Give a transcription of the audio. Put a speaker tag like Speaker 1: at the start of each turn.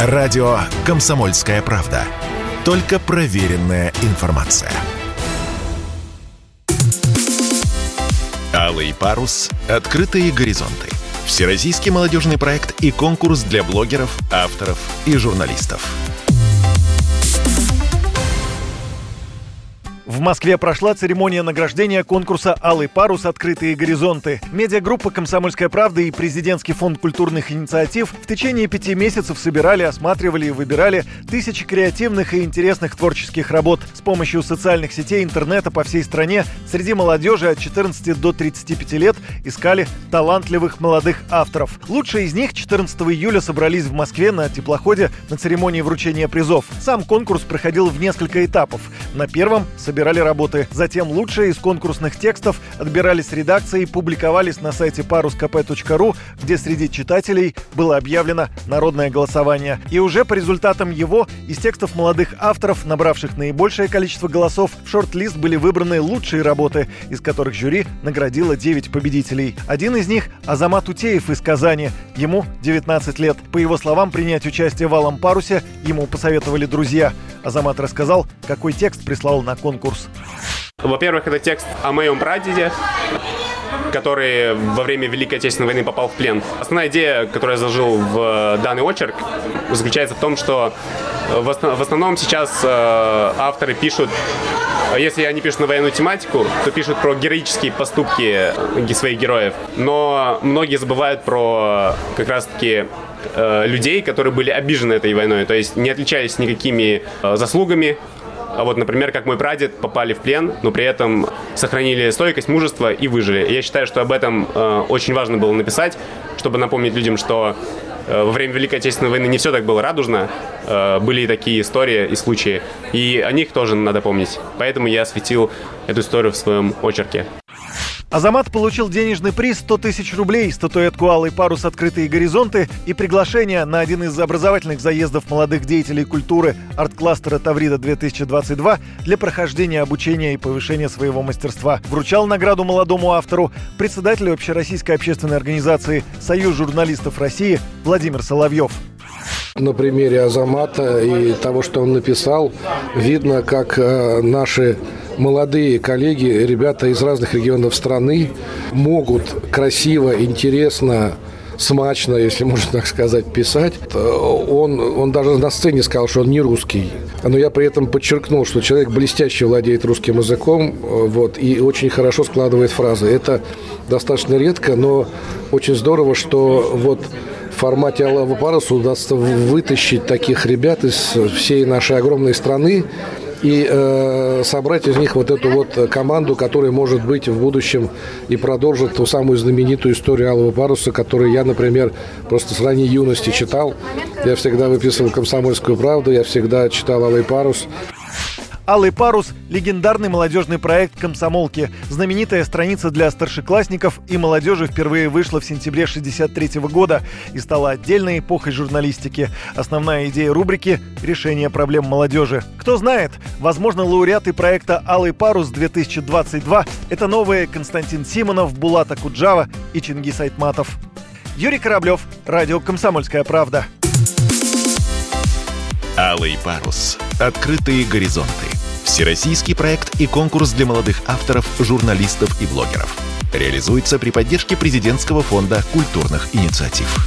Speaker 1: Радио «Комсомольская правда». Только проверенная информация. Алый парус. Открытые горизонты. Всероссийский молодежный проект и конкурс для блогеров, авторов и журналистов.
Speaker 2: В Москве прошла церемония награждения конкурса «Алый парус. Открытые горизонты». Медиагруппа «Комсомольская правда» и Президентский фонд культурных инициатив в течение пяти месяцев собирали, осматривали и выбирали тысячи креативных и интересных творческих работ. С помощью социальных сетей интернета по всей стране среди молодежи от 14 до 35 лет искали талантливых молодых авторов. Лучшие из них 14 июля собрались в Москве на теплоходе на церемонии вручения призов. Сам конкурс проходил в несколько этапов. На первом собирали собирали работы. Затем лучшие из конкурсных текстов отбирались редакции и публиковались на сайте paruskp.ru, где среди читателей было объявлено народное голосование. И уже по результатам его из текстов молодых авторов, набравших наибольшее количество голосов, в шорт-лист были выбраны лучшие работы, из которых жюри наградило 9 победителей. Один из них – Азамат Утеев из Казани. Ему 19 лет. По его словам, принять участие в «Алом парусе» ему посоветовали друзья. Азамат рассказал, какой текст прислал на конкурс.
Speaker 3: Во-первых, это текст о моем прадеде, который во время Великой Отечественной войны попал в плен. Основная идея, которую я заложил в данный очерк, заключается в том, что в основном сейчас э, авторы пишут если они пишут на военную тематику, то пишут про героические поступки своих героев. Но многие забывают про как раз-таки э, людей, которые были обижены этой войной, то есть не отличались никакими э, заслугами, а вот, например, как мой прадед, попали в плен, но при этом сохранили стойкость, мужество и выжили. Я считаю, что об этом э, очень важно было написать, чтобы напомнить людям, что э, во время Великой Отечественной войны не все так было радужно, э, были и такие истории и случаи, и о них тоже надо помнить. Поэтому я осветил эту историю в своем очерке.
Speaker 2: Азамат получил денежный приз 100 тысяч рублей, статуэтку «Алый парус. Открытые горизонты» и приглашение на один из образовательных заездов молодых деятелей культуры арт-кластера «Таврида-2022» для прохождения обучения и повышения своего мастерства. Вручал награду молодому автору председатель общероссийской общественной организации «Союз журналистов России» Владимир Соловьев.
Speaker 4: На примере Азамата и того, что он написал, видно, как э, наши молодые коллеги, ребята из разных регионов страны могут красиво, интересно, смачно, если можно так сказать, писать. Он, он даже на сцене сказал, что он не русский. Но я при этом подчеркнул, что человек блестяще владеет русским языком вот, и очень хорошо складывает фразы. Это достаточно редко, но очень здорово, что вот в формате Аллаха Паруса удастся вытащить таких ребят из всей нашей огромной страны и э, собрать из них вот эту вот команду, которая может быть в будущем и продолжит ту самую знаменитую историю Алого паруса, которую я, например, просто с ранней юности читал. Я всегда выписывал «Комсомольскую правду», я всегда читал «Алый парус».
Speaker 2: «Алый парус» – легендарный молодежный проект «Комсомолки». Знаменитая страница для старшеклассников и молодежи впервые вышла в сентябре 1963 года и стала отдельной эпохой журналистики. Основная идея рубрики – решение проблем молодежи. Кто знает, возможно, лауреаты проекта «Алый парус-2022» – это новые Константин Симонов, Булата Куджава и Чингис Айтматов. Юрий Кораблев, радио «Комсомольская правда».
Speaker 1: «Алый парус» – открытые горизонты. Всероссийский проект и конкурс для молодых авторов, журналистов и блогеров. Реализуется при поддержке президентского фонда культурных инициатив.